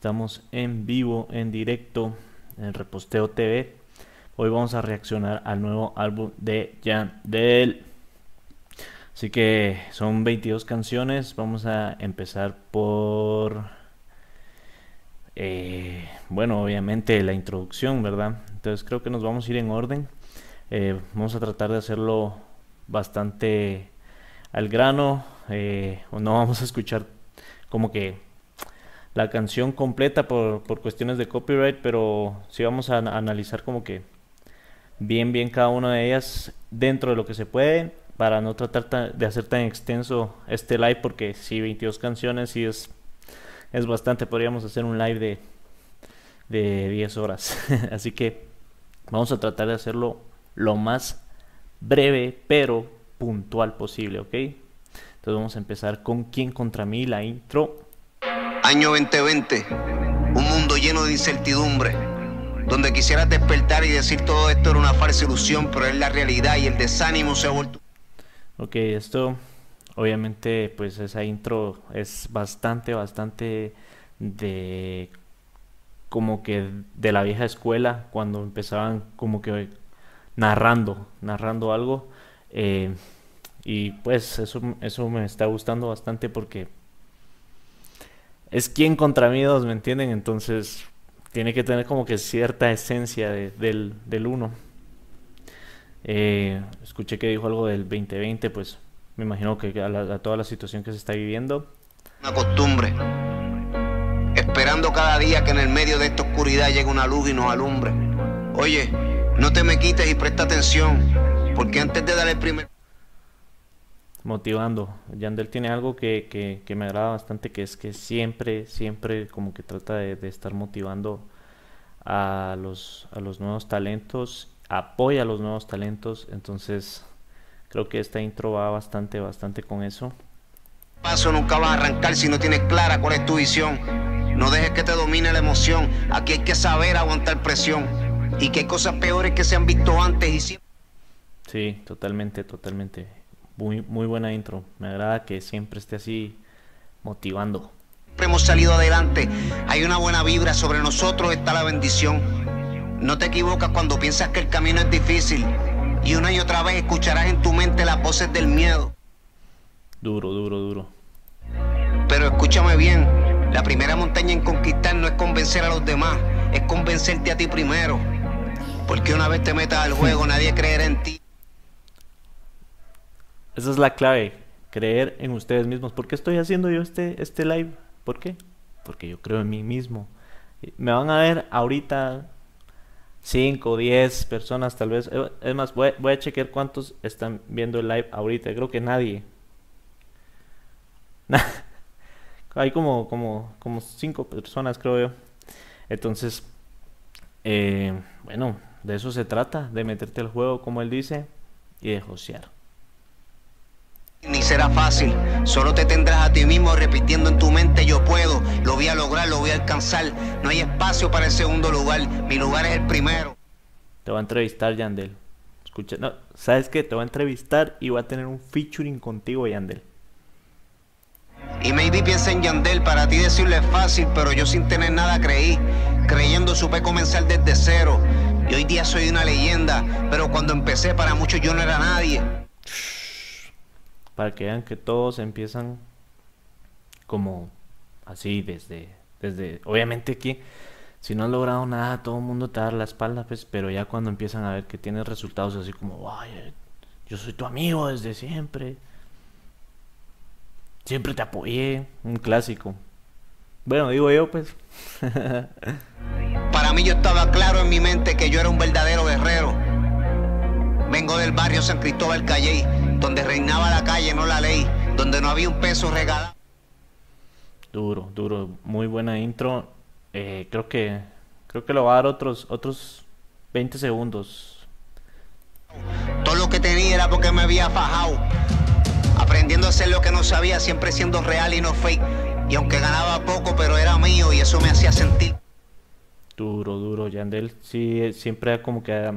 Estamos en vivo, en directo, en Reposteo TV. Hoy vamos a reaccionar al nuevo álbum de Yandel. Así que son 22 canciones. Vamos a empezar por... Eh, bueno, obviamente la introducción, ¿verdad? Entonces creo que nos vamos a ir en orden. Eh, vamos a tratar de hacerlo bastante al grano. Eh, no vamos a escuchar como que la canción completa por, cuestiones de copyright, pero sí vamos a, analizar como que bien, bien cada una de ellas dentro de lo que se puede para no tratar de hacer tan extenso este live porque si 22 canciones sí es, es bastante, podríamos hacer un live de, de 10 horas. Así que vamos a tratar de hacerlo lo más breve pero puntual posible, ¿ok? Entonces vamos a empezar con quién contra mí, la intro. Año 2020, un mundo lleno de incertidumbre, donde quisieras despertar y decir todo esto era una falsa ilusión, pero es la realidad y el desánimo se ha vuelto. Ok, esto obviamente pues esa intro es bastante, bastante de como que de la vieja escuela, cuando empezaban como que narrando, narrando algo. Eh, y pues eso, eso me está gustando bastante porque es quien contra mí dos, ¿me entienden? Entonces tiene que tener como que cierta esencia del, del uno. Eh, escuché que dijo algo del 2020, pues me imagino que a, toda la situación que se está viviendo. Una costumbre. Esperando cada día que en el medio de esta oscuridad llegue una luz y nos alumbre. Oye, no te me quites y presta atención, porque antes de dar el primer motivando. Yandel tiene algo que, me agrada bastante, que es que siempre, siempre como que trata de, estar motivando a los, a los nuevos talentos, apoya a los nuevos talentos, entonces creo que esta intro va bastante, bastante con eso. Paso nunca va a arrancar si no tienes clara cuál es tu visión. No dejes que te domine la emoción. Aquí hay que saber aguantar presión. Y que hay cosas peores que se han visto antes y siempre. Sí, totalmente, totalmente. Muy, muy buena intro. Me agrada que siempre esté así motivando. Hemos salido adelante. Hay una buena vibra. Sobre nosotros está la bendición. No te equivocas cuando piensas que el camino es difícil. Y una y otra vez escucharás en tu mente las voces del miedo. Duro, duro, duro. Pero escúchame bien. La primera montaña en conquistar no es convencer a los demás. Es convencerte a ti primero. Porque una vez te metas al juego, nadie creerá en ti. Esa es la clave, creer en ustedes mismos. ¿Por qué estoy haciendo yo este, este live? ¿Por qué? Porque yo creo en mí mismo. Me van a ver ahorita 5, 10 personas tal vez. Eh, es más, voy, a chequear cuántos están viendo el live ahorita. Creo que nadie. Hay como, como, como 5 personas, creo yo. Entonces, eh, bueno, de eso se trata, de meterte al juego, como él dice, y de josear. Será fácil, solo te tendrás a ti mismo repitiendo en tu mente yo puedo, lo voy a lograr, lo voy a alcanzar. No hay espacio para el segundo lugar, mi lugar es el primero. Te va a entrevistar Yandel. Escucha, no, ¿sabes qué? Te va a entrevistar y va a tener un featuring contigo, Yandel. Y maybe piensa en Yandel, para ti decirlo es fácil, pero yo sin tener nada creí. Creyendo supe comenzar desde cero. Y hoy día soy una leyenda, pero cuando empecé para muchos yo no era nadie para que vean que todos empiezan como así desde, desde, obviamente que si no has logrado nada, todo el mundo te da la espalda, pues, pero ya cuando empiezan a ver que tienes resultados así como, Ay, yo soy tu amigo desde siempre, siempre te apoyé, un clásico. Bueno, digo yo, pues. Para mí yo estaba claro en mi mente que yo era un verdadero guerrero. Vengo del barrio San Cristóbal Calle donde reinaba la calle, no la ley, donde no había un peso regalado. Duro, duro, muy buena intro. Eh, creo que creo que lo va a dar otros otros 20 segundos. Todo lo que tenía era porque me había fajado. Aprendiendo a hacer lo que no sabía, siempre siendo real y no fake. Y aunque ganaba poco, pero era mío y eso me hacía sentir. Duro, duro, Yandel. Sí, siempre como que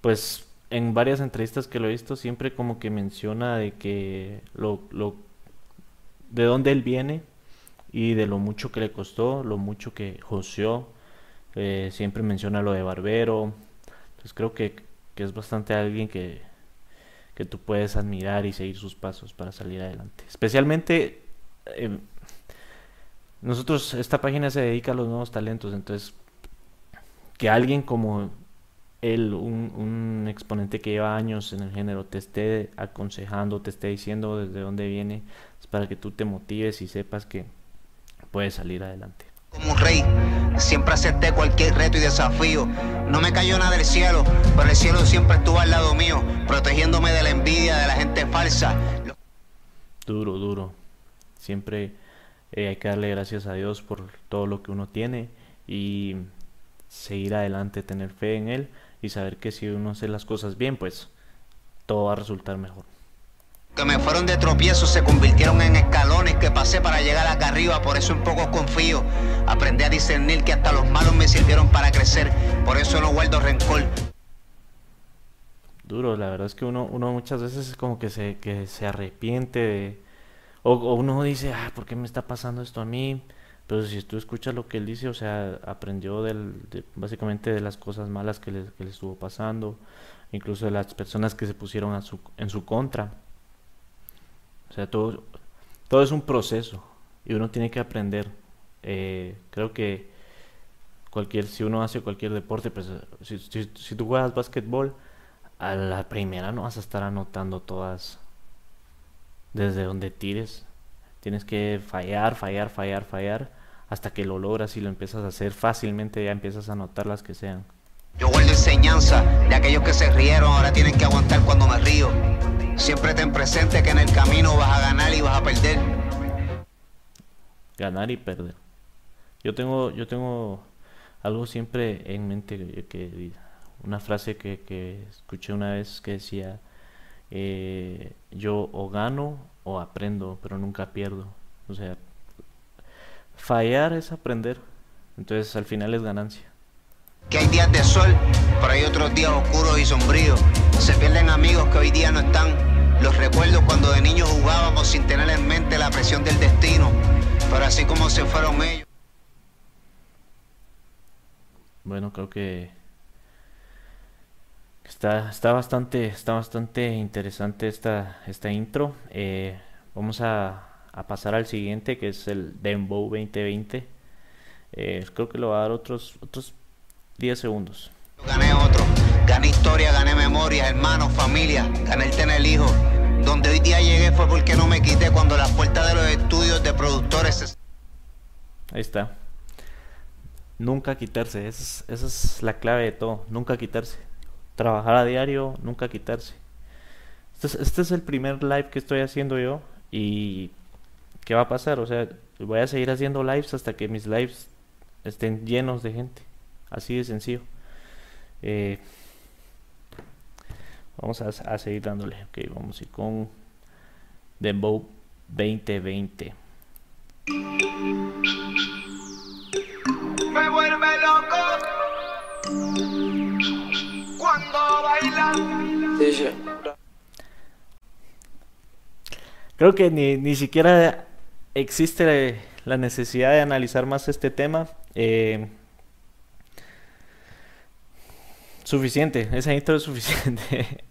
pues en varias entrevistas que lo he visto siempre como que menciona de que lo, lo de dónde él viene, y de lo mucho que le costó, lo mucho que joseó. Eh, siempre menciona lo de Barbero. Entonces creo que, que es bastante alguien que, que tú puedes admirar y seguir sus pasos para salir adelante. Especialmente, eh, nosotros, esta página se dedica a los nuevos talentos, entonces, que alguien como él, un, un, exponente que lleva años en el género, te esté aconsejando, te esté diciendo desde dónde viene, es para que tú te motives y sepas que puedes salir adelante. Como un rey, siempre acepté cualquier reto y desafío. No me cayó nada del cielo, pero el cielo siempre estuvo al lado mío, protegiéndome de la envidia de la gente falsa. Duro, duro. Siempre eh, hay que darle gracias a Dios por todo lo que uno tiene y seguir adelante, tener fe en Él y saber que si uno hace las cosas bien, pues todo va a resultar mejor que me fueron de tropiezo se convirtieron en escalones que pasé para llegar acá arriba, por eso un poco confío. Aprendí a discernir que hasta los malos me sirvieron para crecer, por eso no guardo rencor. Duro, la verdad es que uno, uno muchas veces es como que se, que se arrepiente de... O, uno dice, ah, ¿por qué me está pasando esto a mí? Pero si tú escuchas lo que él dice, o sea, aprendió básicamente de las cosas malas que le, estuvo pasando, incluso de las personas que se pusieron en su contra. O sea, todo, es un proceso y uno tiene que aprender. Eh, creo que cualquier, si uno hace cualquier deporte, pues si, si, tú juegas básquetbol, a la primera no vas a estar anotando todas desde donde tires. Tienes que fallar, fallar, fallar, fallar, hasta que lo logras y lo empiezas a hacer fácilmente, ya empiezas a anotar las que sean. Yo guardo enseñanza de aquellos que se rieron, ahora tienen que aguantar cuando me río. Siempre ten presente que en el camino vas a ganar y vas a perder. Ganar y perder. Yo tengo, yo tengo algo siempre en mente que, una frase que, escuché una vez que decía eh, yo o gano o aprendo, pero nunca pierdo. O sea, fallar es aprender. Entonces al final es ganancia. Que hay días de sol, pero hay otros días oscuros y sombríos. Se pierden amigos que hoy día no están los recuerdo cuando de niños jugábamos sin tener en mente la presión del destino, pero así como se fueron ellos. Bueno, creo que está, está bastante, está bastante interesante esta, esta intro. Eh, vamos a, pasar al siguiente, que es el Dembow 2020. Eh, creo que lo va a dar otros, otros 10 segundos. Gané otro, gané historia, gané memoria, hermanos, familia, gané el tener hijo. Donde hoy día llegué fue porque no me quité cuando las puertas de los estudios de productores se... Ahí está. Nunca quitarse, esa es, la clave de todo, nunca quitarse. Trabajar a diario, nunca quitarse. Este es, este es el primer live que estoy haciendo yo y ¿qué va a pasar? O sea, voy a seguir haciendo lives hasta que mis lives estén llenos de gente. Así de sencillo. Eh, vamos a, seguir dándole. Ok, vamos a ir con Dembow 2020. Me vuelve loco cuando baila. Creo que ni, ni siquiera existe la necesidad de analizar más este tema. Eh, Suficiente, esa intro es suficiente.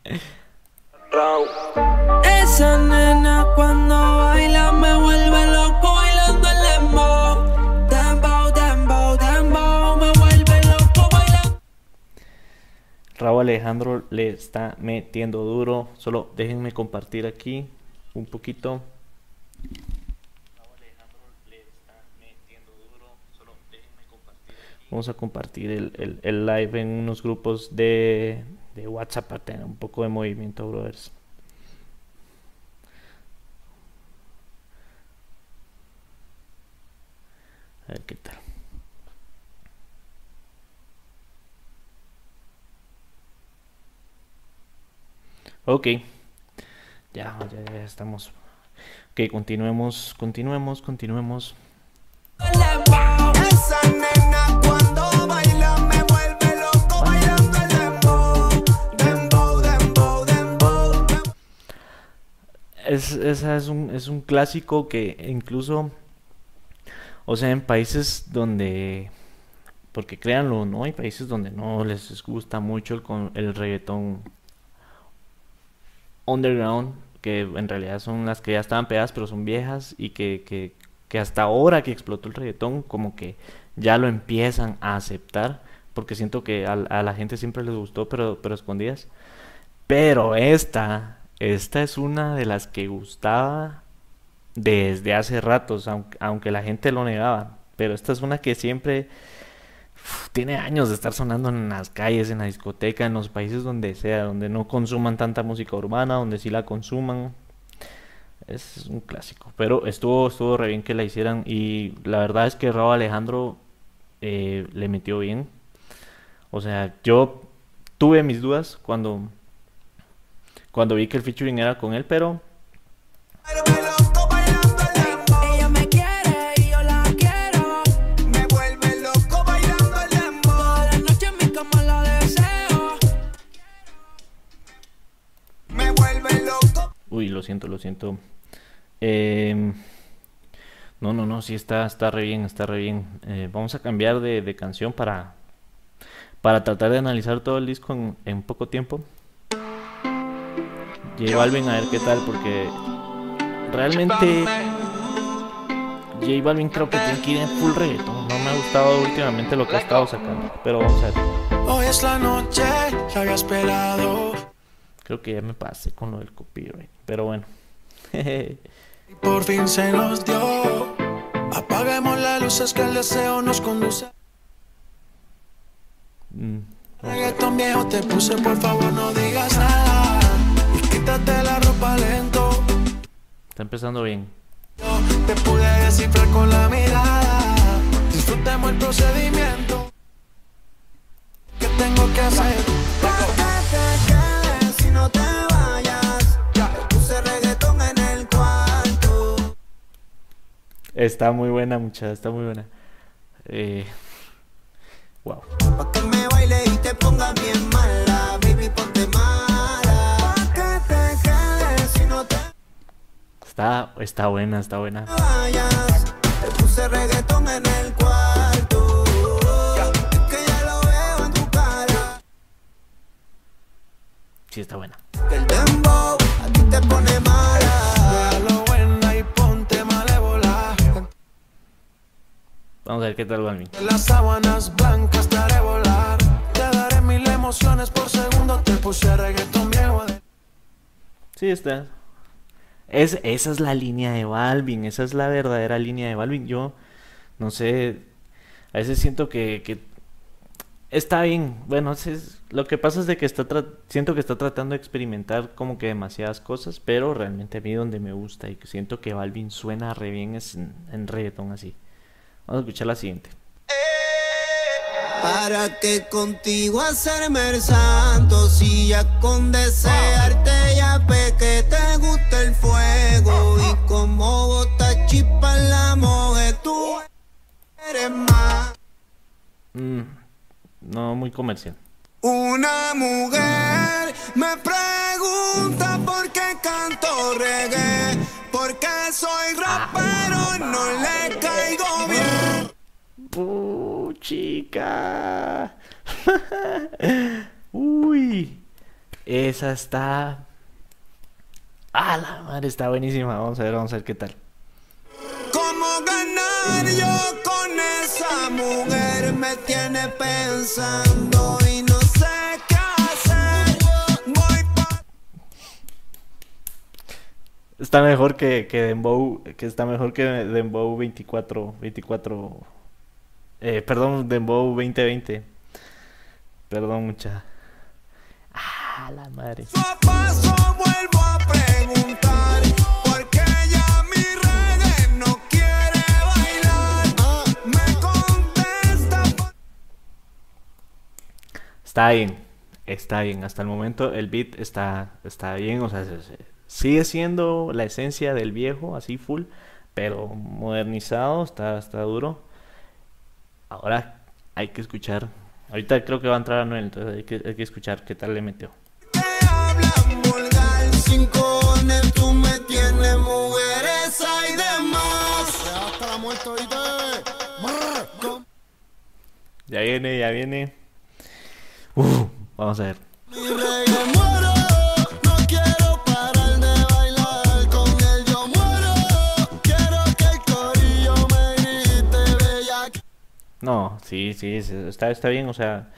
Esa nena cuando baila me vuelve loco bailando el dembow. Dembow, dembow, dembow, me vuelve loco bailando. Raúl Alejandro le está metiendo duro. Solo déjenme compartir aquí un poquito. Vamos a compartir el, el, live en unos grupos de, de WhatsApp para tener un poco de movimiento, brothers. A ver qué tal. Ok. Ya, ya, ya estamos. Ok, continuemos, continuemos, continuemos. Es, esa es, un, es un clásico que incluso O sea, en países donde, porque créanlo, no hay países donde no les gusta mucho el, el reggaetón underground, que en realidad son las que ya estaban pegadas, pero son viejas y que, que, que hasta ahora que explotó el reggaetón, como que ya lo empiezan a aceptar, porque siento que a, la gente siempre les gustó, pero, pero escondidas. Pero esta, esta es una de las que gustaba desde hace ratos, aunque, aunque la gente lo negaba. Pero esta es una que siempre tiene años de estar sonando en las calles, en la discoteca, en los países donde sea, donde no consuman tanta música urbana, donde sí la consuman. Es un clásico. Pero estuvo, estuvo re bien que la hicieran. Y la verdad es que Raúl Alejandro eh, le metió bien. O sea, yo tuve mis dudas cuando, cuando vi que el featuring era con él, pero Uy, lo siento, lo siento. Em, no, no, no, sí está, está re bien, está re bien. Eh, vamos a cambiar de, canción para, para tratar de analizar todo el disco en, poco tiempo. J Balvin a ver qué tal, porque realmente J Balvin creo que tiene que ir en full reggaeton. No me ha gustado últimamente lo que ha estado sacando, pero vamos a ver. Hoy es la noche que había esperado. Creo que ya me pasé con lo del copyright. Pero bueno. Por fin se nos dio. Apaguemos las luces que el deseo nos conduce. Mm, Reggaeton viejo te puse, por favor no digas nada. Y quítate la ropa lento. Está empezando bien. te pude descifrar con la mirada. Disfrutemos el procedimiento. ¿Qué tengo que hacer? si no te Está muy buena, muchacha, está muy buena. Eh, wow. Pa' que me baile y te ponga bien mala, baby, ponte mala. Pa' que te quedes si no te Está, está buena, está buena. Vayas, te puse reggaetón en el cuarto. Es que ya lo veo en tu cara. Sí, está buena. Que el dembow a ti te pone mala. Vamos a ver qué tal Balvin. Las sábanas blancas te haré volar. Te daré mil emociones por segundo. Te puse reggaetón viejo. Sí, está. Es, esa es la línea de Balvin. Esa es la verdadera línea de Balvin. Yo no sé. A veces siento que, que está bien. Bueno, es, lo que pasa es de que está siento que está tratando de experimentar como que demasiadas cosas, pero realmente a mí donde me gusta y que siento que Balvin suena re bien es en, en reggaetón así. Vamos a escuchar la siguiente. Para que contigo hacerme el santo, si ya con desearte ya ve que te gusta el fuego y como bota chispa en la mujer, tú eres más. Mm, no, muy comercial. Una mujer me pregunta por qué canto reggae, porque soy rapero, no le caigo. Uh, chica. Uy, esa está. Ah, la madre está buenísima. Vamos a ver, vamos a ver qué tal. ¿Cómo ganar yo con esa mujer? Me tiene pensando y no Está mejor que, que Dembow, que está mejor que Dembow 24, 24, eh, perdón, Dembow 2020. Perdón, mucha. Ah, la madre. Paso vuelvo a preguntar, porque ya mi reggae no quiere bailar. Me contesta. Está bien, está bien. Hasta el momento el beat está, está bien, o sea, se, se Sigue siendo la esencia del viejo, así full, pero modernizado, está, está duro. Ahora hay que escuchar. Ahorita creo que va a entrar a Noel, entonces hay que, hay que escuchar qué tal le metió. tú me tienes mujeres hay demás. Hasta la muerte Ya viene, ya viene. Uh, vamos a ver. No, sí, sí, está, está bien, o sea,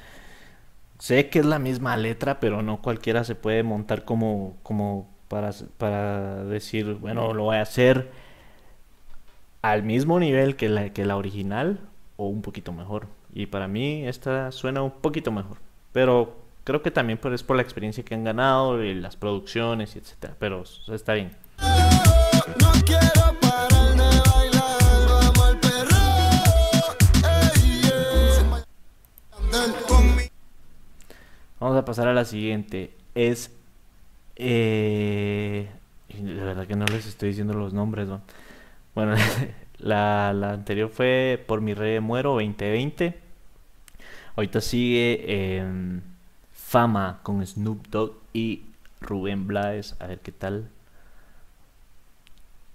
sé que es la misma letra, pero no cualquiera se puede montar como, como para, para decir, bueno, lo voy a hacer al mismo nivel que la, que la original o un poquito mejor. Y para mí esta suena un poquito mejor, pero creo que también es por la experiencia que han ganado y las producciones y etcétera, pero está bien. No quiero Vamos a pasar a la siguiente. Es. Eh, de verdad que no les estoy diciendo los nombres, ¿no? Bueno, la, la anterior fue Por mi rey muero 2020. Ahorita sigue em, Fama con Snoop Dogg y Rubén Blades. A ver qué tal.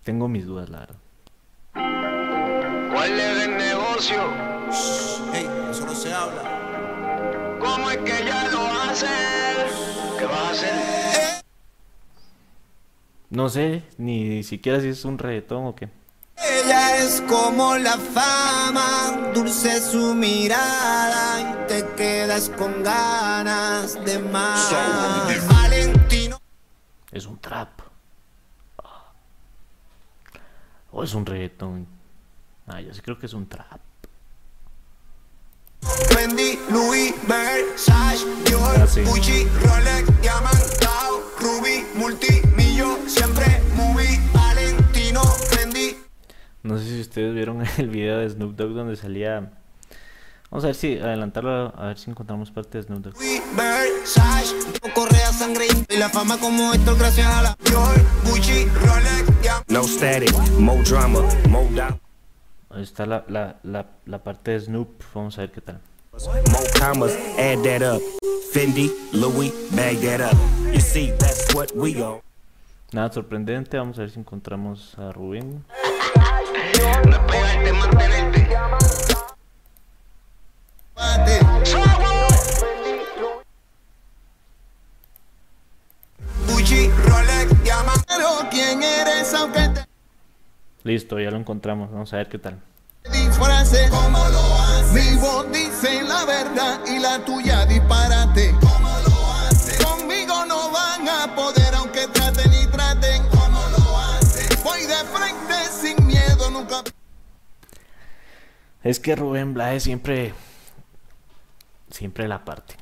Tengo mis dudas, la verdad. ¿Cuál es el negocio? Ey, eso no se habla. ¿Cómo es que ya lo haces? ¿Qué vas a hacer? No sé ni siquiera si es un reggaetón o qué. Ella es como la fama, dulce su mirada y te quedas con ganas de más. Valentino, Es un trap. O es un reggaetón. Ah, yo sí creo que es un trap. Fendi, Louis, Versace, Dior, sí. Gucci, Rolex, Diamantao, Ruby, Multimillo, siempre movie, Valentino, Fendi, No sé si ustedes vieron el video de Snoop Dogg donde salía. Vamos a ver si adelantarlo, a ver si encontramos parte de Snoop Dogg. Versace, correa sangre y la fama como esto gracias a la Dior, Gucci, Rolex. No static, more drama, more doubt, Ahí está la, la, la, la parte de Snoop. Vamos a ver qué tal. more commas, add that up. Fendi, Louis, bag that up. You see, that's what we own. Nada sorprendente. Vamos a ver si encontramos a Rubén. Gucci, Rolex. Pero quién eres aunque te Listo, ya lo encontramos. Vamos a ver qué tal. disfraces. ¿Cómo lo haces? Mi voz dice la verdad y la tuya disparate. ¿Cómo lo haces? Conmigo no van a poder aunque traten y traten. ¿Cómo lo haces? Voy de frente sin miedo nunca. Es que Rubén Blades siempre. Siempre la parte.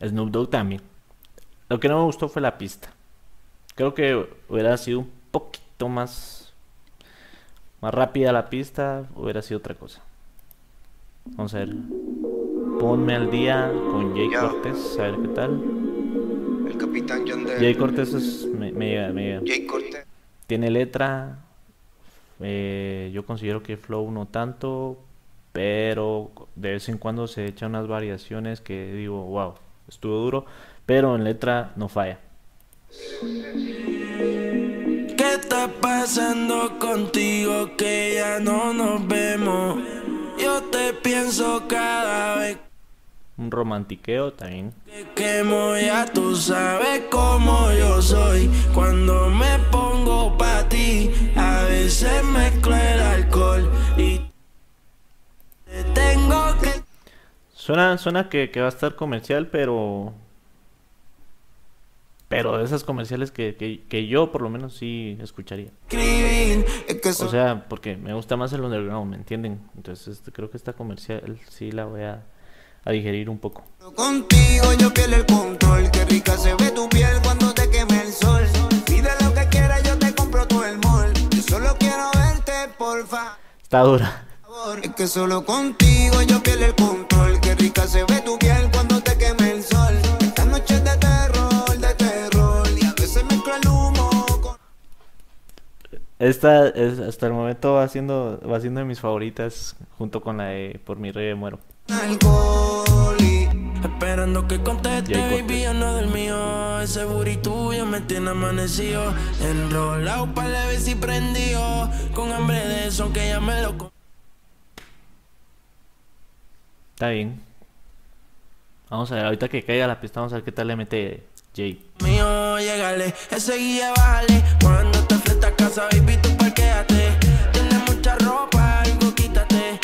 Snoop Dogg también. Lo que no me gustó fue la pista. Creo que hubiera sido un poquito más. Más rápida la pista, hubiera sido otra cosa. Vamos a ver. Ponme al día con Jay. Cortés, a ver qué tal. El capitán Yandel. Jay Cortés es, me, me llega, me llega. Jay Cortez. Tiene letra. eh, yo considero que Flow no tanto. Pero de vez en cuando se echa unas variaciones que digo, wow, estuvo duro. Pero en letra no falla. ¿Qué está pasando contigo que ya no nos vemos? Yo te pienso cada vez Un romantiqueo también. que quemo, ya tú sabes cómo yo soy. Cuando me pongo pa' ti, a veces mezclo el alcohol y te tengo que Suena, suena que, que va a estar comercial, pero. Pero de esas comerciales que, que, que yo por lo menos sí escucharía. O sea, porque me gusta más el underground, ¿me entienden? Entonces este, creo que esta comercial sí la voy a, a digerir un poco. contigo, yo pierdo el control. Qué rica se ve tu piel cuando te queme el sol. Pide lo que quieras, yo te compro todo el mall. Yo solo quiero verte, por favor. Está dura. Es que solo contigo yo el control. Qué rica se ve tu piel cuando te queme el sol. Esta noche de Esta es, hasta el momento va siendo, va siendo de mis favoritas junto con la de Por mi rey muero. Esperando que conteste, baby, no del mío. ese booty tuyo me tiene amanecido. Enrolado para la vez y prendido. Con hambre de eso que ya me lo Está bien. Vamos a ver, ahorita que caiga la pista, vamos a ver qué tal le mete Jay. mío, llegale. Ese guía, bájale. Cuando te casa, baby, tú parquéate. Tienes mucha ropa, algo quítate.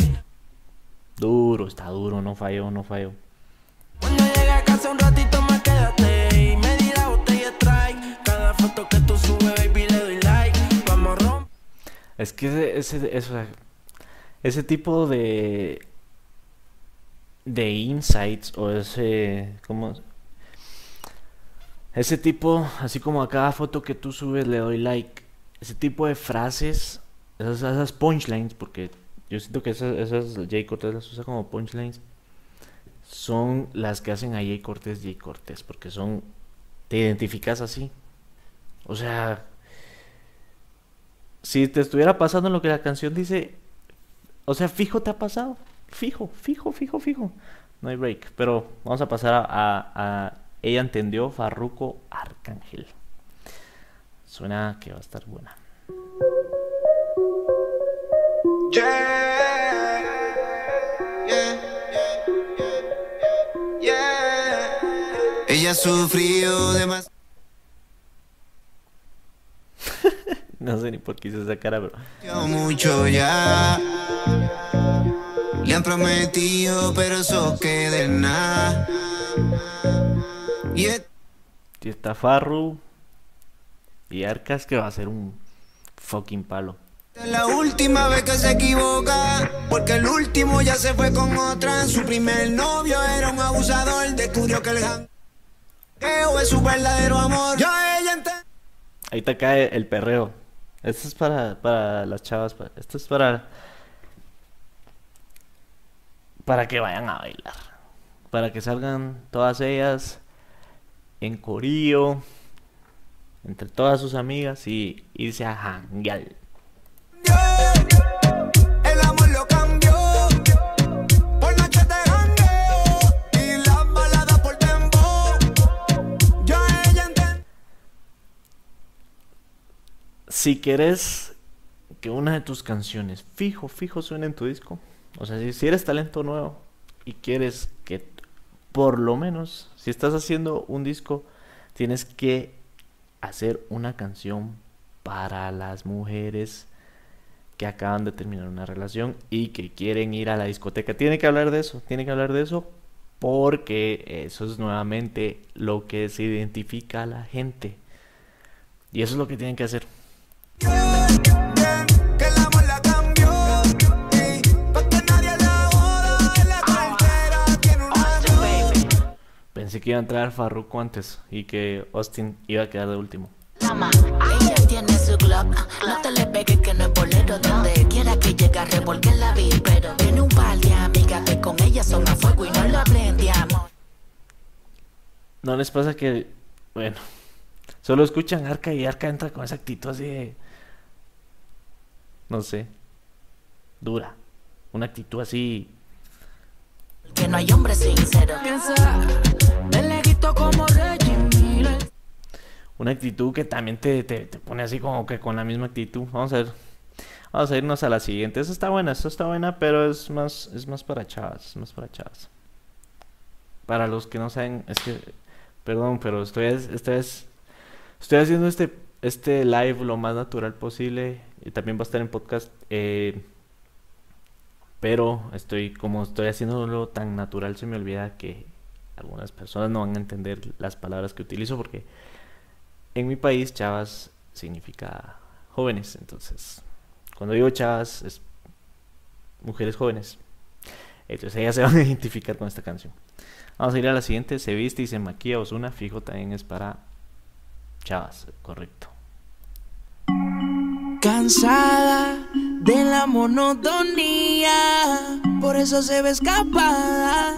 Duro, está duro, no falló, no falló. Cuando llegue a casa un ratito más quédate. Y me di la botella trae. Cada foto que tú subes, baby, le doy like. Vamos romper. Es que ese, ese, ese, ese tipo de de insights o ese como ese tipo así como a cada foto que tú subes le doy like ese tipo de frases esas, esas punchlines porque yo siento que esas, esas Jay Cortés las usa como punchlines son las que hacen a Jay Cortés Jay Cortés porque son te identificas así o sea si te estuviera pasando lo que la canción dice, o sea, fijo te ha pasado. Fijo, fijo, fijo, fijo. No hay break. Pero vamos a pasar a, a- Ella entendió Farruko Arcángel. Suena que va a estar buena. Ella sufrió demasiado. No sé ni por qué hice esa cara, pero. mucho ya. Le han prometido, pero eso queda en nada. Y está Farru y Arcas, que va a ser un fucking palo. la última vez que se equivoca. Porque el último ya se fue con otra. Su primer novio era un abusador. Descubrió que el jangueo es su verdadero amor. Ya ella Ahí te cae el perreo. Esto es para, para las chavas. Esto es para. Para que vayan a bailar. Para que salgan todas ellas en corío. Entre todas sus amigas y irse a janguear. Si quieres que una de tus canciones fijo, fijo suene en tu disco, o sea, si, eres talento nuevo y quieres que por lo menos, si estás haciendo un disco, tienes que hacer una canción para las mujeres que acaban de terminar una relación y que quieren ir a la discoteca. Tiene que hablar de eso, tiene que hablar de eso porque eso es nuevamente lo que se identifica a la gente. Y eso es lo que tienen que hacer. Pensé que iba a entrar Farruko antes y que Austin iba a quedar de último. Dama, ella tiene su Glock. No te le pegues que no es bolero. Donde quiera que llegue, revolque la vi. Pero tiene un par de amigas que con ella son a fuego y no lo aprendíamos. ¿No les pasa que, bueno, solo escuchan Arca y Arca entra con esa actitud así de, no sé, dura? Una actitud así, Que no hay hombre sincero. Me le quito como una actitud que también te, te, te pone así como que con la misma actitud. Vamos a ver, vamos a irnos a la siguiente. Esa está buena, esta está buena, pero es más, es más para chavas, es más para chavas. Para los que no saben, es que, perdón, pero estoy, esta vez, estoy haciendo este, este live lo más natural posible y también va a estar en podcast. eh, pero estoy, como estoy haciéndolo tan natural, se me olvida que algunas personas no van a entender las palabras que utilizo porque en mi país chavas significa jóvenes. Entonces, cuando digo chavas es mujeres jóvenes. Entonces ellas se van a identificar con esta canción. Vamos a ir a la siguiente. Se viste y se maquilla Osuna. Fijo también es para chavas. Correcto. Cansada de la monotonía, por eso se ve escapada,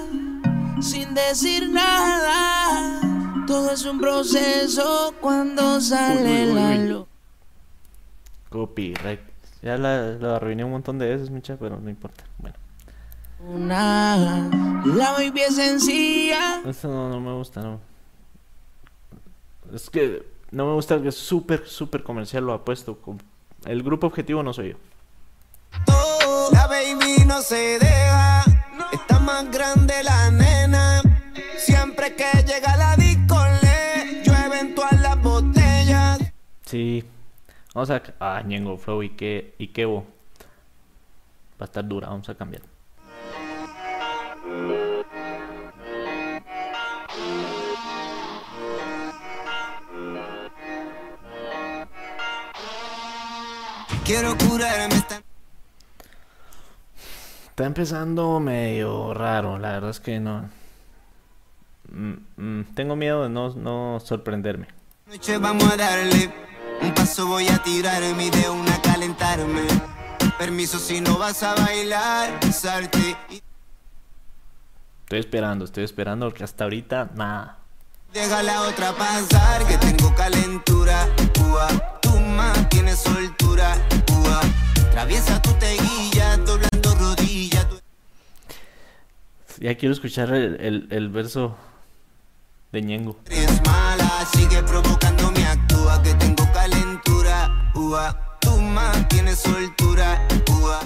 sin decir nada. Todo es un proceso cuando sale Uy, uy, la uy. luz. Copyright. Ya la, la arruiné un montón de veces, mucha, pero no importa. Bueno, Una, la baby es sencilla. esto no, no me gusta, no. Es que no me gusta que es súper, súper comercial lo apuesto. El grupo objetivo no soy yo. Oh, la baby no se deja. Está más grande la nena. Siempre que llega la disco le llueven todas las botellas. Sí. Vamos a... Ah, Ñengo, Flow y que y Kevo. Va a estar dura, vamos a cambiar. Quiero curarme esta Está empezando medio raro, la verdad es que no. Mm, mm, tengo miedo de no, no sorprenderme. noche. Vamos a darle un paso, voy a tirarme y de una calentarme. Permiso si no vas a bailar, salte y Estoy esperando, estoy esperando porque hasta ahorita nada. deja la otra pasar. Que tengo calentura, ua. Tú más tienes soltura, Traviesa tu teguilla, doblando rodillas. tú Ya quiero escuchar el, el- el verso de Ñengo. Eres mala, sigue provocándome, actúa que tengo calentura, ua. Tú más tienes soltura, ua.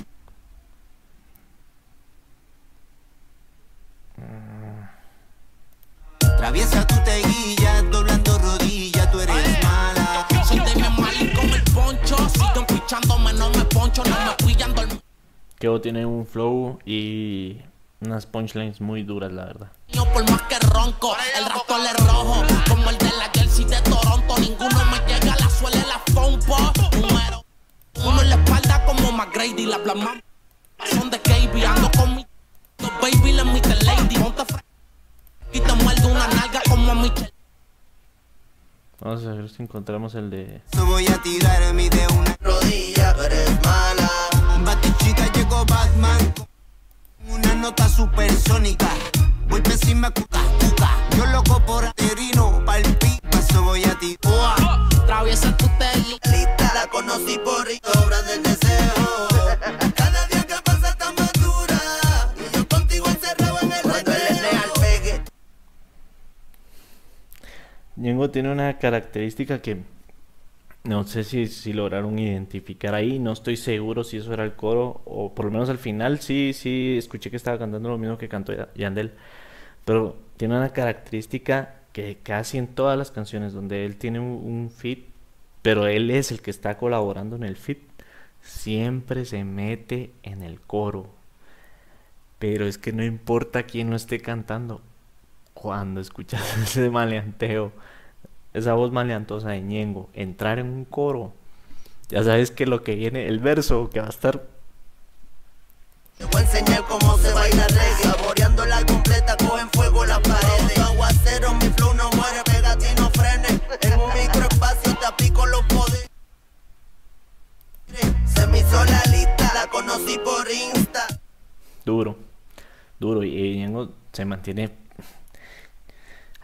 Traviesa tu teguilla, doblando rodillas, poncho. Siguen pichándome, no me poncho, no me pillan Kevo tiene un flow y unas punchlines muy duras, la verdad. por más que ronco. El rastro es rojo, como el de la Jersey de Toronto. Ninguno me llega a la suela la fompo. Número uno en la espalda como McGrady. La plasma son de KB. Ando con mi baby, la Mr. Lady. Ponte fre- y te muerdo una nalga como a Michelle. Vamos a ver si encontramos el de... Yo voy a tirarme de una rodilla, tú eres mala. Batichica llegó Batman con una nota supersónica. Voy pa' encima, cuca, cuca. Yo loco por aterino, palpi. Paso voy a tirar. Traviesa tu tele. Lista la conocí por obra del deseo. Ñengo tiene una característica que no sé si, si lograron identificar ahí, no estoy seguro si eso era el coro o por lo menos al final sí, sí escuché que estaba cantando lo mismo que cantó Ya- Yandel, pero tiene una característica que casi en todas las canciones donde él tiene un, un feat, pero él es el que está colaborando en el feat, siempre se mete en el coro. Pero es que no importa quién no esté cantando, cuando escuchas ese maleanteo, esa voz maleantosa de Ñengo, entrar en un coro, ya sabes que lo que viene, el verso que va a estar, Te voy a enseñar cómo se baila reggae. Saboreando la completa, cogen fuego las paredes. Aguacero, mi flow no muere, pégate y no frenes. En un microespacio te aplico los poderes. Se me hizo la lista, la conocí por Insta. duro, duro, y, y Ñengo se mantiene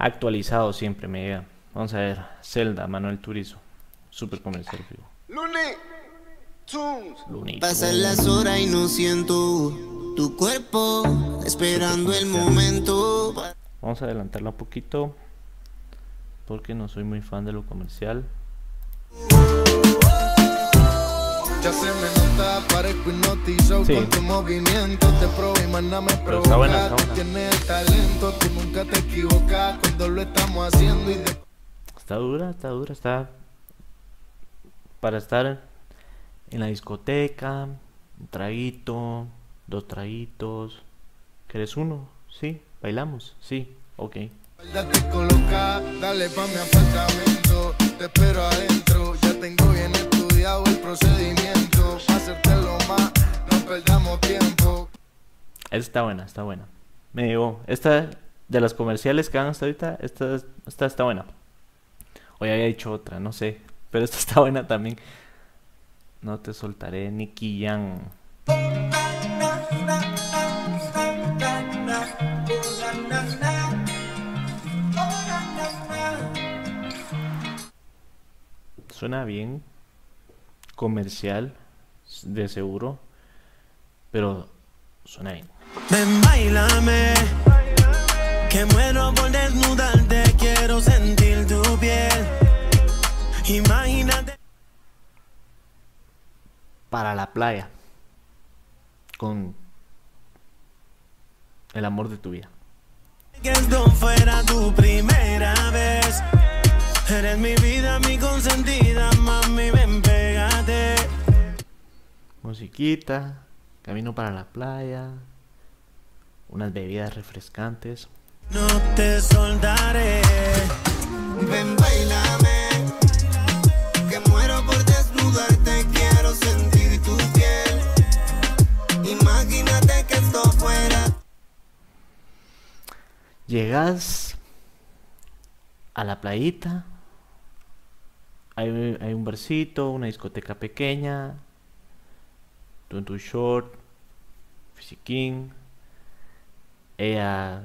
actualizado siempre, me llega. Vamos a ver, Zelda, Manuel Turizo, super comercial, fijo. Looney Pasan Tunes. las horas y no siento tu cuerpo, esperando el momento. Vamos a adelantarla un poquito, porque no soy muy fan de lo comercial. Ya se me nota, parezco hipnotizado Sí. con tu movimiento. Te probo y más nada me provoca. está buena, está buena. Tienes talento, tú nunca te equivocas cuando lo estamos haciendo y de- Está dura, está dura, está para estar en la discoteca, un traguito, dos traguitos. ¿Quieres uno? Sí, bailamos, sí, ok. Te coloca, dale pa' mi apartamento. Te espero adentro, ya tengo bien procedimiento. Hacértelo más, no perdamos tiempo. Está buena, está buena. Me digo, esta de las comerciales que hagan hasta ahorita, esta, esta está buena. Hoy había dicho otra, no sé, pero esta está buena también. No te soltaré, Nicky Jam. Suena bien, comercial, de seguro, pero suena bien. Ven, bailame, que muero por desnudarte, quiero sentir tu piel. Imagínate. Para la playa. Con el amor de tu vida. Que esto fuera tu primera vez. Eres mi vida, mi consentida, mami. Musiquita, camino para la playa, unas bebidas refrescantes. No te soltaré. Ven, bailame, que muero por desnudarte, quiero sentir tu piel. Imagínate que esto fuera Llegas a la playita, hay, hay un barcito, una discoteca pequeña, tú en tu short, fisiquín, ella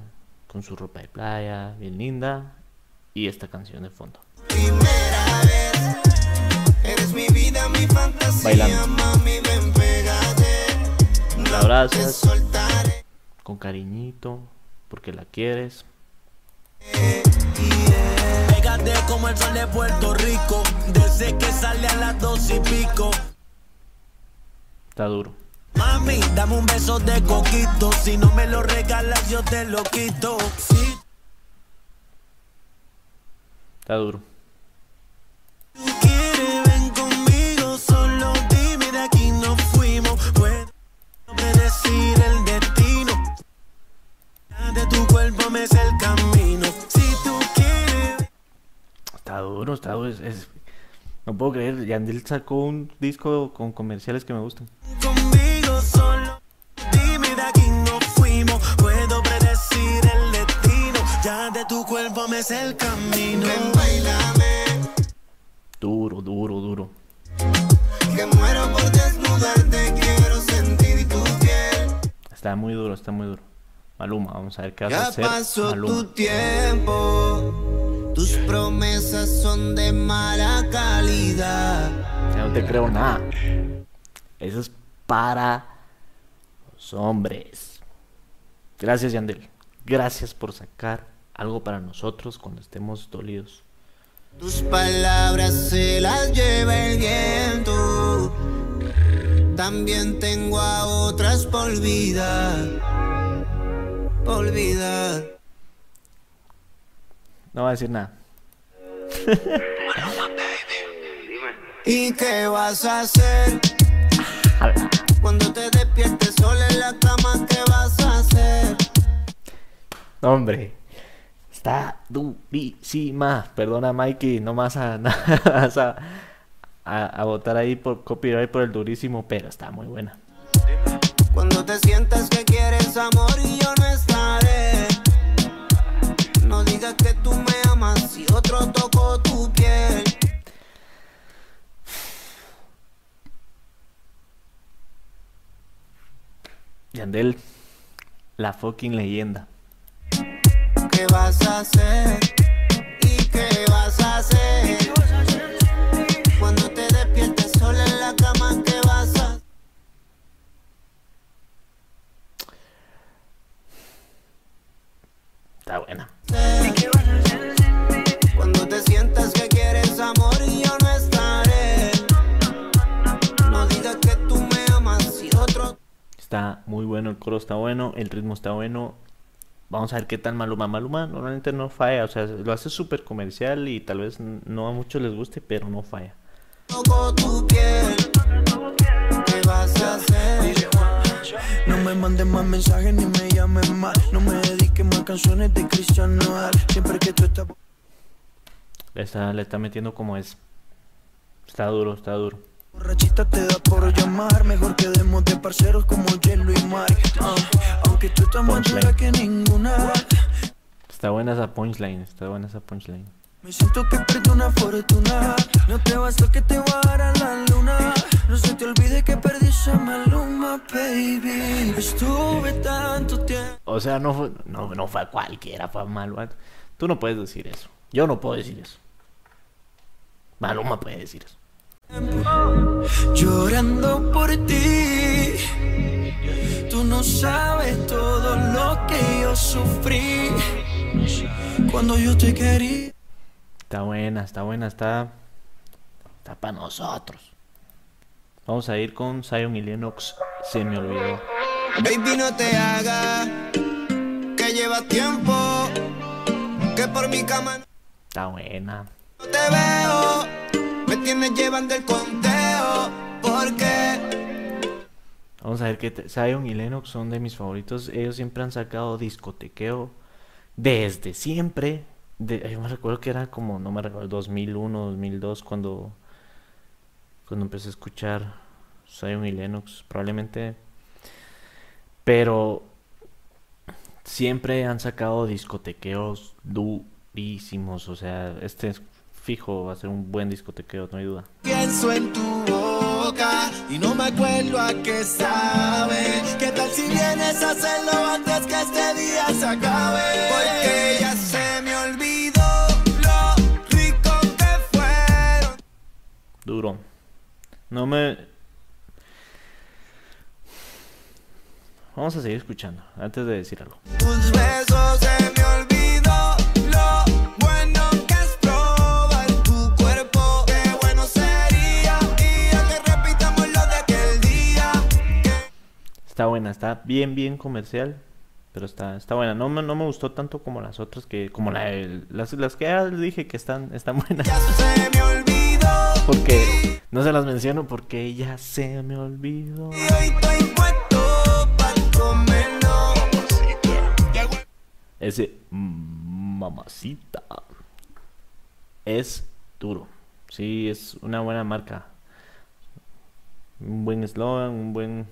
con su ropa de playa, bien linda, y esta canción de fondo. primera vez. Eres mi vida, mi fantasía, Bailando. mami, ven, pégate. La abrazas con cariñito, porque la quieres. Pégate como el sol de Puerto Rico. Desde que sale a las dos y pico. Está duro. Mami, dame un beso de coquito. Si no me lo regalas, yo te lo quito. Si Está duro. tú quieres, ven conmigo. Solo dime de aquí nos fuimos. Puedo predecir el destino. De tu cuerpo me es el camino. Si tú quieres. Está duro, está duro. es- es- No puedo creer, Yandel sacó un disco con comerciales que me gustan. conmigo solo. Dime de aquí nos fuimos. Puedo predecir el destino. Ya de tu cuerpo me es el camino. Ven, bailame, Duro, duro, duro. que muero por desnudarte, quiero sentir tu piel. Está muy duro, está muy duro. Maluma, vamos a ver qué a Ya pasó Maluma. tu tiempo, tus promesas son de mala calidad. Ya no te creo nada. Eso es para los hombres. Gracias, Yandel. Gracias por sacar algo para nosotros cuando estemos dolidos. Tus palabras se las lleva el viento. También tengo a otras por vida. Por vida. No va a decir nada. ¿Y qué vas a hacer? Cuando te despiertes sola en la cama, ¿qué vas a hacer? Hombre. Está durísima. Perdona, Mikey. No más a, vas a, a, a votar ahí por copyright por el durísimo, pero está muy buena. Cuando te sientas que quieres amor otro tocó tu piel. Yandel, la fucking leyenda. ¿Qué vas a hacer? ¿Y qué vas a hacer? Cuando te despiertes sola en la cama, ¿qué vas a Está buena. Está muy bueno, el coro está bueno, el ritmo está bueno. Vamos a ver qué tal Maluma. Maluma normalmente no falla, o sea, lo hace súper comercial y tal vez no a muchos les guste, pero no falla. tocó tu piel. ¿Qué vas a hacer? No me mandes más mensajes ni me llames más. No me dediques más canciones de Cristian Nodal. Siempre que tú estás. Le está, le está metiendo como es. Está duro, está duro. Borrachita te da por llamar, mejor quedemos de parceros como hielo y mar. Ah, aunque tú estás más dura que ninguna. Está buena esa punchline, está buena esa punchline. Me siento que perdí una fortuna. No te basta que te va a dar a la luna. No se te olvide que perdí esa maluma, baby. Estuve tanto tiempo. O sea, no fue, no, no fue cualquiera, fue Maluma. Tú no puedes decir eso. Yo no puedo decir eso. Maluma puede decir eso. Llorando por ti. Tú no sabes todo lo que yo sufrí. Cuando yo te quería. Está buena, está buena, está, Está para nosotros. Vamos a ir con Zion y Lennox. Se me olvidó. Baby, no te hagas que lleva tiempo, que por mi cama Está buena. no te veo, me tienes llevando el conteo, porque Vamos a ver que Zion y Lennox son de mis favoritos. Ellos siempre han sacado discotequeo desde siempre. De, yo me recuerdo que era como, no me recuerdo, 2001, 2002, cuando, cuando empecé a escuchar Zion y Lennox, probablemente. Pero siempre han sacado discotequeos durísimos. O sea, este es fijo, va a ser un buen discotequeo, no hay duda. Pienso en tu boca y no me acuerdo a qué sabe. ¿Qué tal si vienes a hacerlo antes que este día se acabe? porque ya se me olvidó lo rico que fueron. Duro. No me... Vamos a seguir escuchando, antes de decir algo. Tus besos se Está buena, está bien, bien comercial, pero está, está buena. No me, no me gustó tanto como las otras, que como la, las, las que ya les dije que están, están buenas. Ya se me olvidó Porque, no se las menciono porque ya se me olvidó. y hoy estoy. Ese mamacita es duro. Sí, es una buena marca. Un buen eslogan, un buen...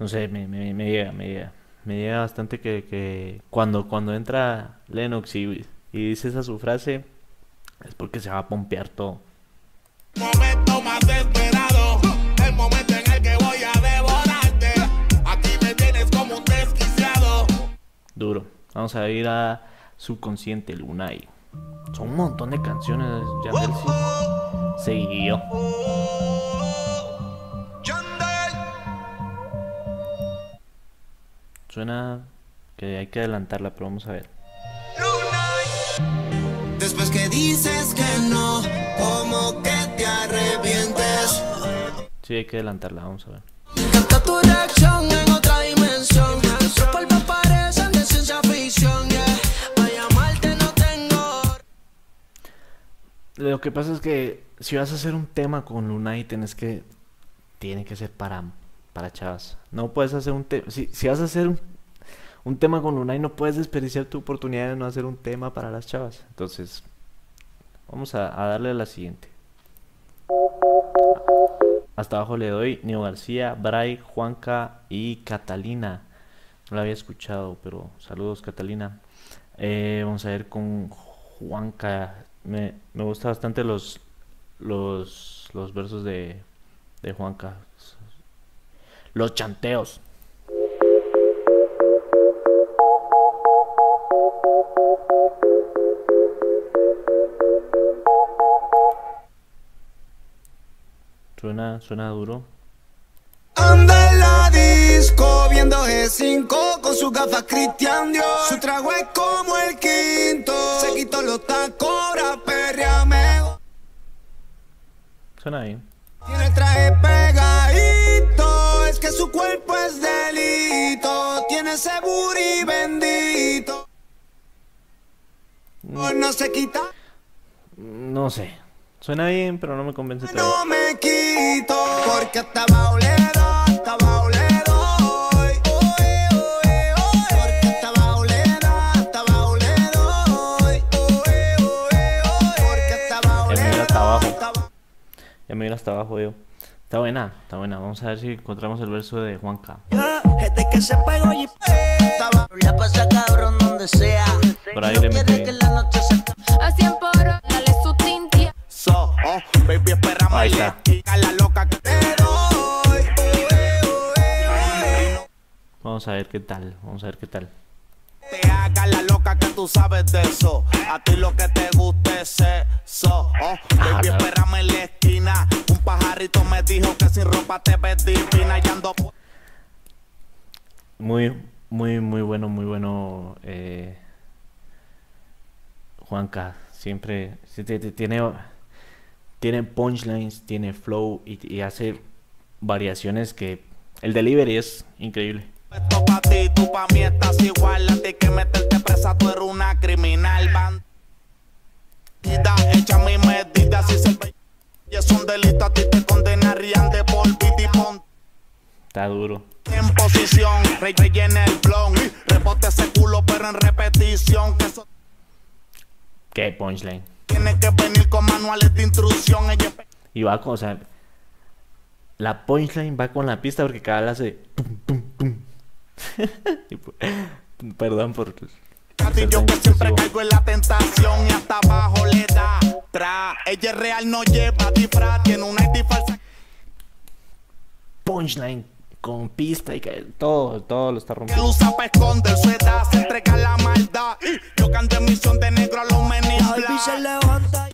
No sé, me, me, me llega, me llega. Me llega bastante que, que cuando, cuando entra Lennox y, y dice esa su frase, es porque se va a pompear todo. Momento más esperado, el momento en el que voy a devorarte. Aquí me tienes como un desquiciado. Duro. Vamos a ir a Subconsciente Lunay. Son un montón de canciones, Yandel sí. Suena que hay que adelantarla, pero vamos a ver. Después que dices que no, como que te arrepientes. Sí, hay que adelantarla, vamos a ver. Canta tu reacción en otra dimensión. Parecen de ciencia ficción. Lo que pasa es que si vas a hacer un tema con Lunay, tienes que. Tiene que ser para, para chavas. No puedes hacer un tema. Si, si vas a hacer un, un tema con Lunay, no puedes desperdiciar tu oportunidad de no hacer un tema para las chavas. Entonces, vamos a, a darle a la siguiente. Hasta abajo le doy Neo García, Bray, Juanca y Catalina. No la había escuchado, pero saludos Catalina. Eh, vamos a ver con Juanca. Me, me gusta bastante los, los, los versos de, de Juanca. Los chanteos. Suena, suena duro. Anda en la disco viendo G5 con sus gafas Cristian Dior. Su trago es como el quinto. Se quitó los tacos, ahora perreame. Suena bien. Tiene el traje pegadito. Que su cuerpo es delito. Tiene ese booty bendito. No se quita, No sé. Suena bien, pero no me convence no me quito. Porque hasta abajo le doy, hasta doy. Oe, oe, oe. Porque hasta abajo le doy, hasta oe. Porque hasta abajo Ya me iba hasta abajo. Ya me iré hasta abajo yo. Está buena, está buena. Vamos a ver si encontramos el verso de Juanca. Sea. Por ahí le metí bien. la noche se A 100 por hora, dale su tintia. So, oh, baby, espérame. Ahí está. Vamos a ver qué tal. Vamos a ver qué tal. Te haga la loca que tú sabes de eso. A ti lo que te gusta es eso. Oh, baby, no. espérame en la esquina. Un pajarito me dijo que sin ropa te ves divina. Y ando por- Muy, muy, muy bueno, muy bueno. eh, Juanca. Siempre tiene, tiene punchlines, tiene flow y, y hace variaciones que el delivery es increíble. Esto pa' ti, tú pa' mí estás igual. A ti que meterte presa, tú eres una criminal. Bandida, echa mi medida. Si se ve y es un delito, a ti te condenarían de por pon Está duro. en posición. Rey, rellena el blon. Rebote ese culo, pero en repetición. Que eso Qué punchline. tiene que venir con manuales de instrucción. Y va con, o sea, la punchline va con la pista porque cada vez hace tum, tum, tum. Perdón por yo que siempre caigo en la tentación y hasta abajo le da tra. Ella es real, no lleva disfraz, tiene una ID falsa. punchline con pista y que todo, todo lo está rompiendo. usa pa' esconder su edad, se entrega la maldad. Y yo canto en misión de negro a los menis Baby se levanta y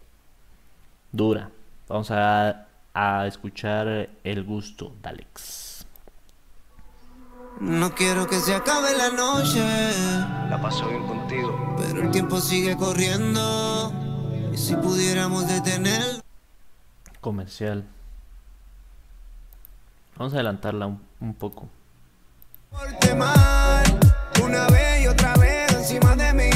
Dura. Vamos a, a escuchar el gusto de Alex. No quiero que se acabe la noche, La paso bien contigo. pero el tiempo sigue corriendo. Y si pudiéramos detener, Comercial. Vamos a adelantarla un, un poco. mal. Una vez y otra vez encima de mí.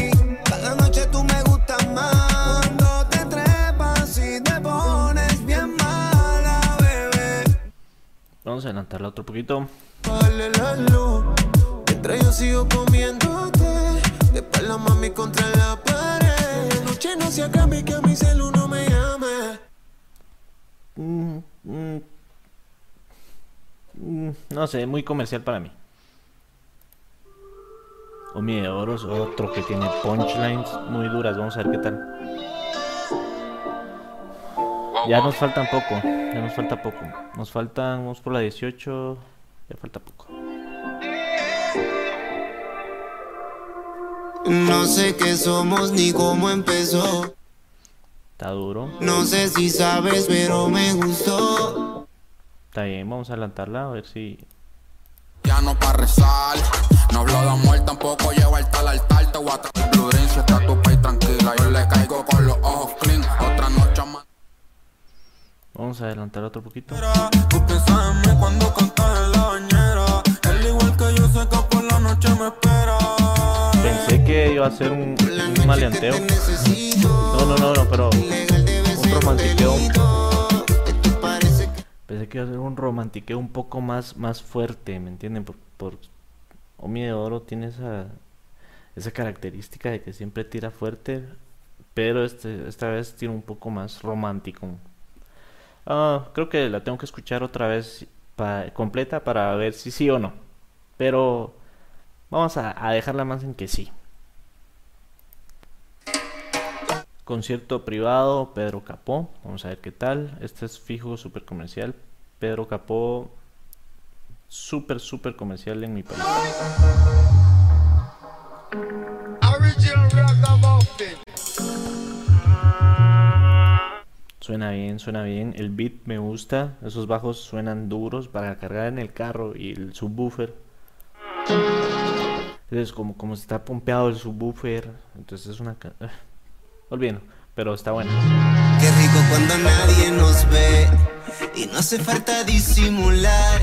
Vamos a adelantarla otro poquito. Vale la luz. Mientras yo sigo comiéndote. De espalda mami contra la pared. La noche no se acaba y que a mi celu no me llame. Mm, mm, mm, no sé, muy comercial para mí. Omi de Oros, otro que tiene punchlines muy duras. Vamos a ver qué tal. Ya nos faltan poco, ya nos falta poco. Nos faltan, vamos por la 18, ya falta poco. No sé qué somos ni cómo empezó. Está duro. No sé si sabes, pero me gustó. Está bien, vamos a adelantarla a ver si... Ya no pa' rezar, me espera. Pensé que iba a ser un, un maleanteo. No, no, no, no, pero un romantiqueo. pensé que iba a ser un romantiqueo un poco más, más fuerte, ¿me entienden? Por, por Omi de Oro tiene esa, esa característica de que siempre tira fuerte, pero este, esta vez tira un poco más romántico. Ah, creo que la tengo que escuchar otra vez completa para ver si sí o no. Pero vamos a, a dejarla más en que sí. Concierto privado, Pedro Capó. Vamos a ver qué tal. Este es fijo, súper comercial. Pedro Capó, súper, súper comercial en mi país. Suena bien, suena bien. El beat me gusta. Esos bajos suenan duros para cargar en el carro y el subwoofer. Entonces, como, como está pompeado el subwoofer, entonces es una... ah, Olvídalo, pero está bueno. Qué rico cuando nadie nos ve y no hace falta disimular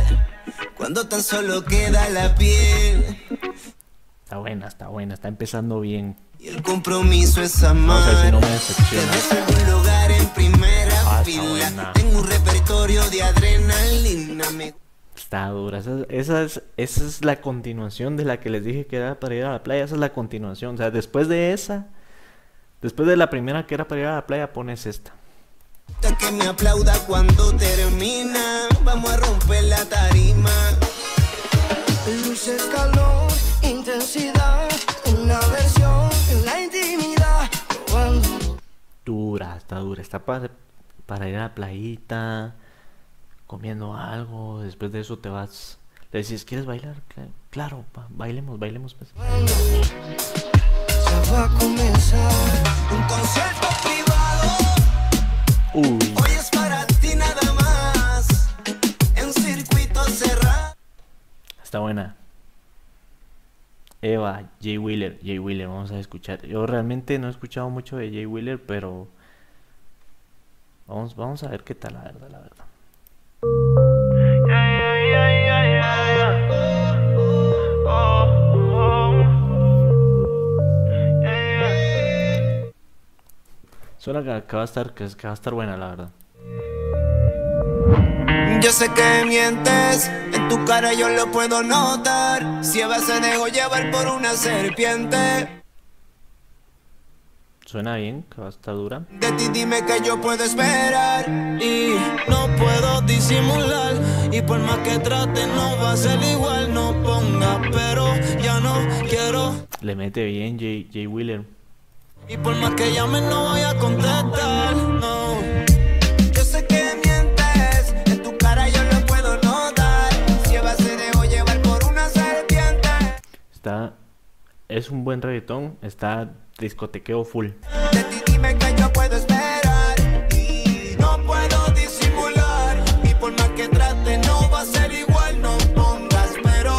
cuando tan solo queda la piel Está buena, está buena, está empezando bien. y el compromiso es amar. Vamos a ver si no me decepciona. Está dura. Esa, esa es, esa es la continuación de la que les dije que era para ir a la playa. Esa es la continuación. O sea, después de esa, después de la primera que era para ir a la playa, pones esta. gusta que me aplauda cuando termina. Vamos a romper la tarima. Luces, calor, intensidad, una versión en la intimidad. Dura, está dura. Está para, para ir a la playita, comiendo algo. Después de eso te vas. Le decís, ¿quieres bailar? Cla- Claro, pa- bailemos, bailemos. Pues. se va a comenzar. Un concierto privado. Uy, Hoy es para ti nada más. En circuito cerrado. está buena. Eva, Jay Wheeler, Jay Wheeler, vamos a escuchar. Yo realmente no he escuchado mucho de Jay Wheeler, pero Vamos, vamos a ver qué tal, la verdad, la verdad. Suena que, que va a estar, que, que va a estar buena, la verdad. Yo sé que mientes, en tu cara yo lo puedo notar. Si Eva se dejó llevar por una serpiente, Suena bien, que va a estar dura. de ti dime que yo puedo esperar. Y no puedo disimular Y por más que trate no va a ser igual No ponga pero ya no quiero Le mete bien Jay, Jay Wheeler. Y por más que llame no voy a contestar No Yo sé que mientes, en tu cara yo lo puedo notar. Si Eva se dejó llevar por una serpiente, Está. Es un buen reggaetón. Está discotequeo full. de ti dime que yo puedo esperar. Y no puedo disimular. Y por más que trate no va a ser igual. No pongas pero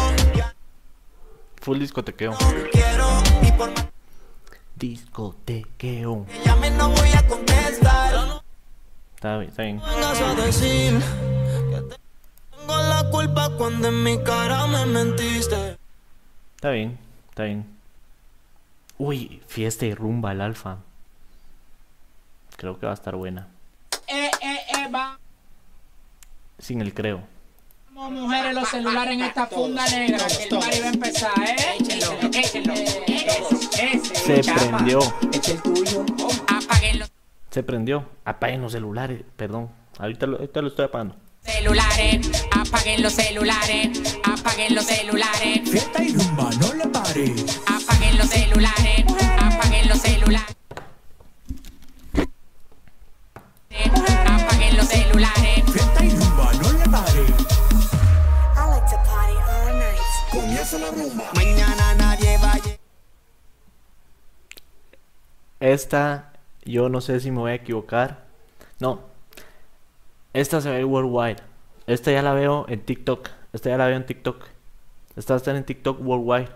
Full discotequeo. no quiero. Y por más Discotequeo. que llame no voy a contestar. Está bien, está bien. vengas a decir Que te tengo la culpa cuando en mi cara me mentiste Está bien, está bien. Uy, fiesta y rumba el alfa. Creo que va a estar buena. Eh, eh, eh, Sin el creo. Mujeres los celulares en esta funda negra. Que el party va a empezar, ¿eh? Échelo, échelo. Ese, Se prendió. Eche el tuyo. Apaguen los Se prendió. Apaguen los celulares. Perdón. Ahorita lo, ahorita lo estoy apagando. celulares. Apaguen los celulares. Apaguen los celulares. Fiesta y rumba, no le pare Apaguen los celulares. Apaguen los celulares. Apaguen los celulares. Mañana nadie va a llegar. Esta, yo no sé si me voy a equivocar. No. Esta se ve worldwide. Esta ya la veo en TikTok. Esta ya la veo en TikTok. Esta estar en TikTok worldwide.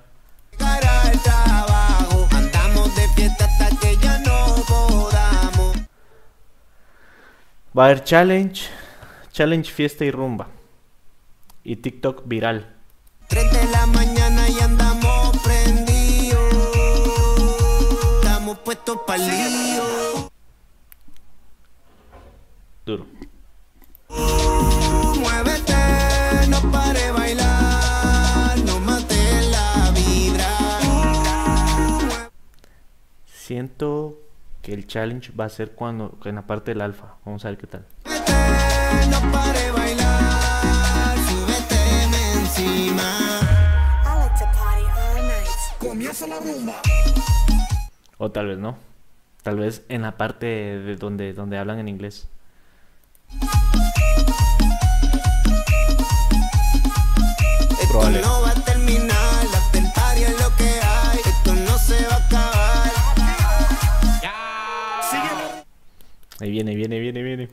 Va a haber challenge. Challenge fiesta y rumba. Y TikTok viral. 3 de la Puestos para lío. Duro. Muévete, no pare bailar, no mate la vibra. Siento que el challenge va a ser cuando en la parte del alfa. Vamos a ver qué tal. Muévete, no pare bailar, súbete encima. I like to party all night. Comienza la rumba O tal vez no. Tal vez en la parte de donde, donde hablan en inglés. Esto Probable. no va a terminar, la es lo que hay. Esto no se va a acabar. Ahí viene, viene, viene, viene.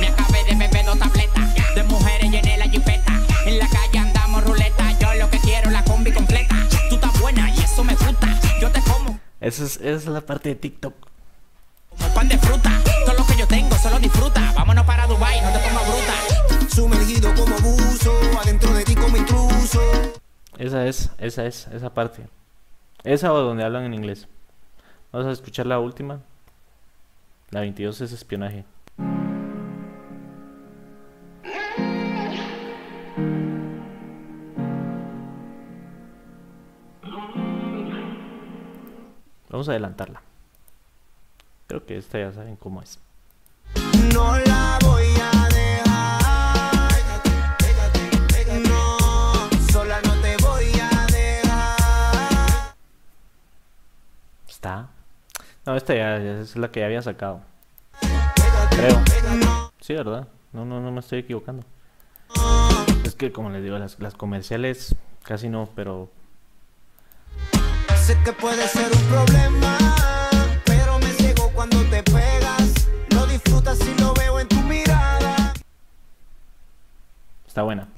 Me acabé de beber dos tabletas de mujeres llené la jipeta. En la calle andamos ruleta. Yo lo que quiero la combi completa. Tú estás buena y eso me gusta. Yo te como Esa es, esa es la parte de TikTok. como pan de fruta. Todo lo que yo tengo solo disfruta. Vámonos para Dubai, no te pongas bruta. Sumergido como buzo, adentro de ti como intruso. Esa es, esa es, esa parte. Esa o donde hablan en inglés. Vamos a escuchar la última. La 22 es espionaje. Vamos a adelantarla. Creo que esta ya saben cómo es. No la voy a dejar. No, sola no te voy a dejar. ¿Está? No, esta ya, ya es la que ya había sacado. Creo. Sí, ¿verdad? No, no, no me estoy equivocando. Es que como les digo, las, las comerciales casi no, pero Sé que puede ser un problema, pero me ciego cuando te pegas. Lo disfrutas si lo veo en tu mirada. está buena.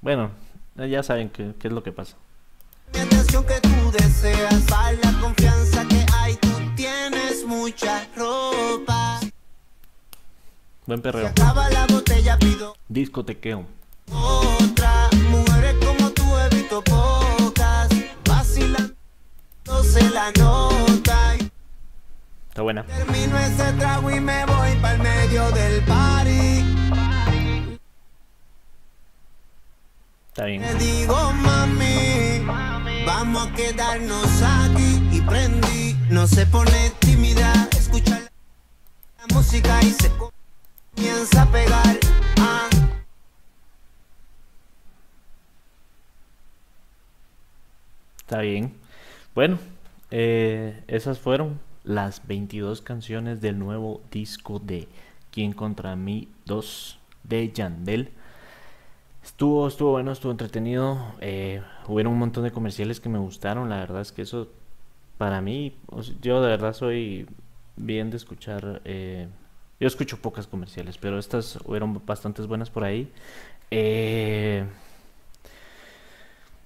Bueno, ya saben qué, es lo que pasa. mi atención que tú deseas. La confianza que hay, tú tienes mucha ropa. Buen perreo. Acaba la botella, pido Discotequeo. La nota. Y Está buena. termino ese trago y me voy para el medio del party. Está bien. Te digo, mami, vamos a quedarnos aquí y prendí. No se pone tímida, escucha la música y se comienza a pegar. Ah. Está bien. Bueno, eh, esas fueron las 22 canciones del nuevo disco de Quién contra mí 2 de Yandel. Estuvo, estuvo bueno, estuvo entretenido. Eh, hubieron un montón de comerciales que me gustaron. La verdad es que eso, para mí, yo de verdad soy bien de escuchar. eh, yo escucho pocas comerciales, pero estas hubieron bastantes buenas por ahí. Eh,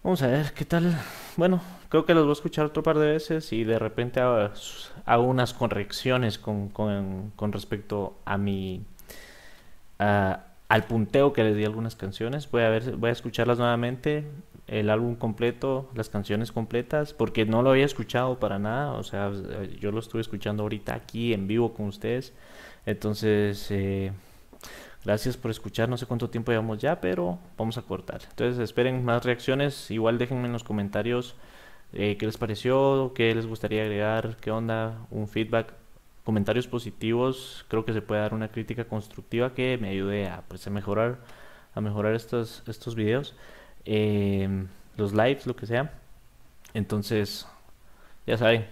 Vamos a ver qué tal. Bueno, creo que los voy a escuchar otro par de veces y de repente hago, unas correcciones con, con- respecto a mi al punteo que le di algunas canciones. Voy a ver, voy a escucharlas nuevamente, el álbum completo, las canciones completas, porque no lo había escuchado para nada. O sea, yo lo estuve escuchando ahorita aquí en vivo con ustedes. Entonces, eh, Gracias por escuchar, no sé cuánto tiempo llevamos ya, pero vamos a cortar. Entonces esperen más reacciones, igual déjenme en los comentarios eh, qué les pareció, qué les gustaría agregar, qué onda, un feedback, comentarios positivos, creo que se puede dar una crítica constructiva que me ayude a, pues, a mejorar, a mejorar estos, estos videos, em, los lives, lo que sea. Entonces, ya saben,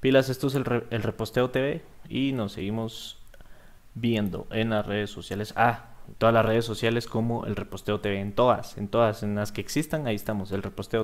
pilas, esto es el, re- el Reposteo TV y nos seguimos viendo en las redes sociales. Ah, todas las redes sociales como el Reposteo TV, en todas, en todas, en las que existan, ahí estamos, el Reposteo